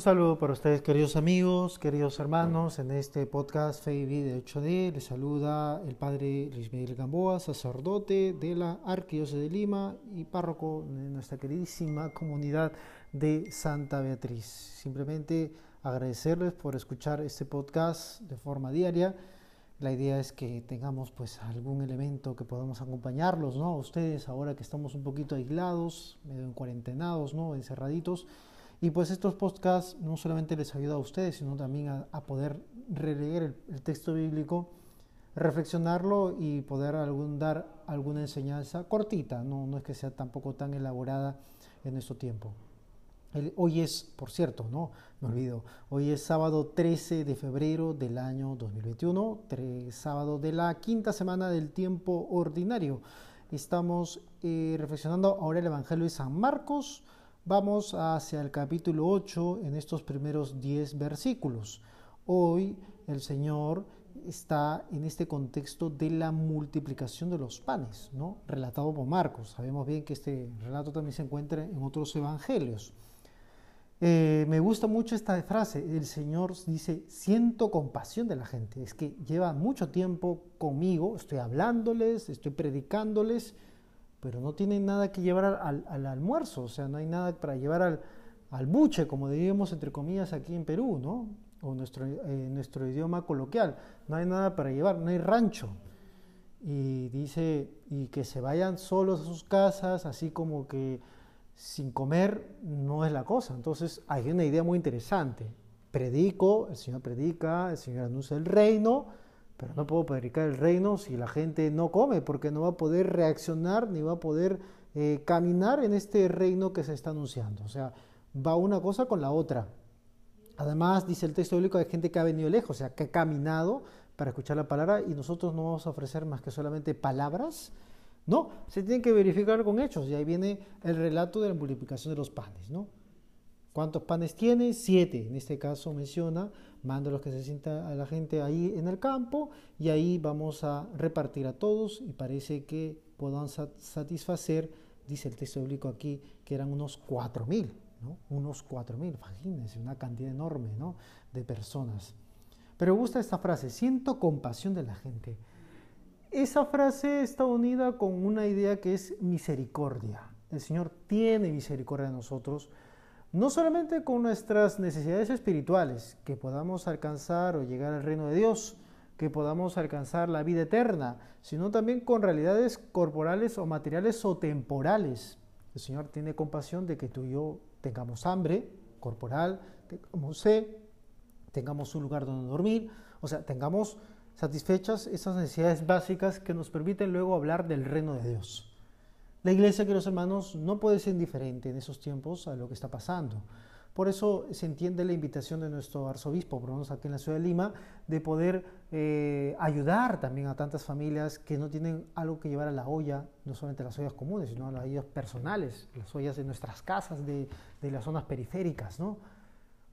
Un saludo para ustedes, queridos amigos, queridos hermanos. En este podcast Fe y Vida 8D les saluda el padre Luis Miguel Gamboa, sacerdote de la Arquidiócesis de Lima y párroco de nuestra queridísima comunidad de Santa Beatriz. Simplemente agradecerles por escuchar este podcast de forma diaria. La idea es que tengamos pues algún elemento que podamos acompañarlos, ¿no? Ustedes ahora que estamos un poquito aislados, medio en cuarentenados, ¿no? Encerraditos y pues estos podcasts no solamente les ayuda a ustedes, sino también a, poder releer el, texto bíblico, reflexionarlo y poder algún, dar alguna enseñanza cortita, no, no es que sea tampoco tan elaborada en nuestro tiempo. hoy es, por cierto, no me olvido, hoy es sábado 13 de febrero del año 2021, sábado de la quinta semana del tiempo ordinario. Estamos eh, reflexionando ahora el Evangelio de San Marcos, Vamos hacia el capítulo 8 en estos primeros 10 versículos. Hoy el Señor está en este contexto de la multiplicación de los panes, ¿no? relatado por Marcos. Sabemos bien que este relato también se encuentra en otros evangelios. Eh, me gusta mucho esta frase. El Señor dice, siento compasión de la gente. Es que lleva mucho tiempo conmigo, estoy hablándoles, estoy predicándoles pero no tienen nada que llevar al, almuerzo, o sea, no hay nada para llevar al, buche, como diríamos entre comillas aquí en Perú, ¿no? O nuestro, eh, nuestro idioma coloquial, no hay nada para llevar, no hay rancho. Y dice, y que se vayan solos a sus casas, así como que sin comer no es la cosa. Entonces hay una idea muy interesante. Predico, el Señor predica, el Señor anuncia el reino, pero no puedo predicar el reino si la gente no come, porque no va a poder reaccionar ni va a poder eh, caminar en este reino que se está anunciando. O sea, va una cosa con la otra. Además, dice el texto bíblico, hay gente que ha venido lejos, o sea, que ha caminado para escuchar la palabra y nosotros no vamos a ofrecer más que solamente palabras. No, se tiene que verificar con hechos y ahí viene el relato de la multiplicación de los panes, ¿no? ¿Cuántos panes tiene? Siete. En este caso menciona, manda los que se sienta a la gente ahí en el campo y ahí vamos a repartir a todos y parece que puedan satisfacer, dice el texto bíblico aquí, que eran unos cuatro mil, ¿no? Unos cuatro mil, imagínense, una cantidad enorme, ¿no? De personas. Pero me gusta esta frase, siento compasión de la gente. Esa frase está unida con una idea que es misericordia. El Señor tiene misericordia de nosotros no solamente con nuestras necesidades espirituales, que podamos alcanzar o llegar al reino de Dios, que podamos alcanzar la vida eterna, sino también con realidades corporales o materiales o temporales. El Señor tiene compasión de que tú y yo tengamos hambre corporal, tengamos sed, tengamos un lugar donde dormir, o sea, tengamos satisfechas esas necesidades básicas que nos permiten luego hablar del reino de Dios. La iglesia, queridos hermanos, no puede ser indiferente en esos tiempos a lo que está pasando. Por eso se entiende la invitación de nuestro arzobispo, por aquí en la ciudad de Lima, de poder eh, ayudar también a tantas familias que no tienen algo que llevar a la olla, no solamente las ollas comunes, sino a las ollas personales, las ollas de nuestras casas, de, las zonas periféricas, ¿no?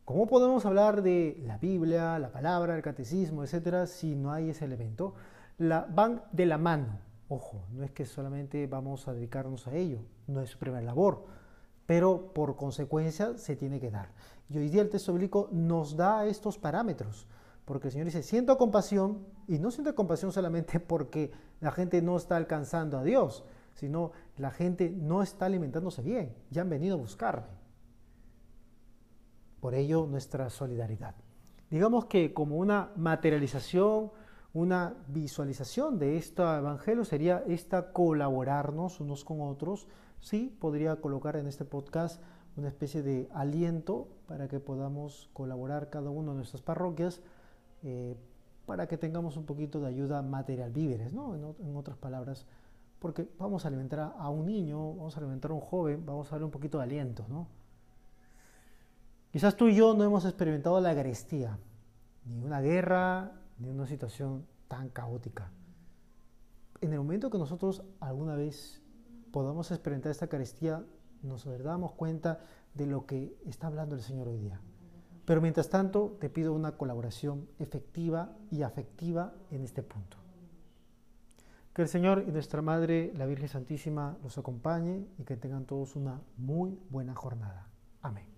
¿Cómo podemos hablar de la Biblia, la palabra, el catecismo, etcétera, si no hay ese elemento? Van de la mano. Ojo, no es que solamente vamos a dedicarnos a ello, no es su primera labor, pero por consecuencia se tiene que dar. Y hoy día el texto bíblico nos da estos parámetros, porque el Señor dice, siento compasión, y no siento compasión solamente porque la gente no está alcanzando a Dios, sino la gente no está alimentándose bien, ya han venido a buscarme. Por ello nuestra solidaridad. Digamos que como una materialización, una visualización de este evangelio sería esta colaborarnos unos con otros. Sí, podría colocar en este podcast una especie de aliento para que podamos colaborar cada uno de nuestras parroquias eh, para que tengamos un poquito de ayuda material, víveres, ¿no? En, otras palabras, porque vamos a alimentar a, un niño, vamos a alimentar a un joven, vamos a darle un poquito de aliento, ¿no? Quizás tú y yo no hemos experimentado la agrestía, ni una guerra, de una situación tan caótica. En el momento que nosotros alguna vez podamos experimentar esta carestía, nos damos cuenta de lo que está hablando el Señor hoy día. Pero mientras tanto, te pido una colaboración efectiva y afectiva en este punto. Que el Señor y nuestra Madre, la Virgen Santísima, los acompañe y que tengan todos una muy buena jornada. Amén.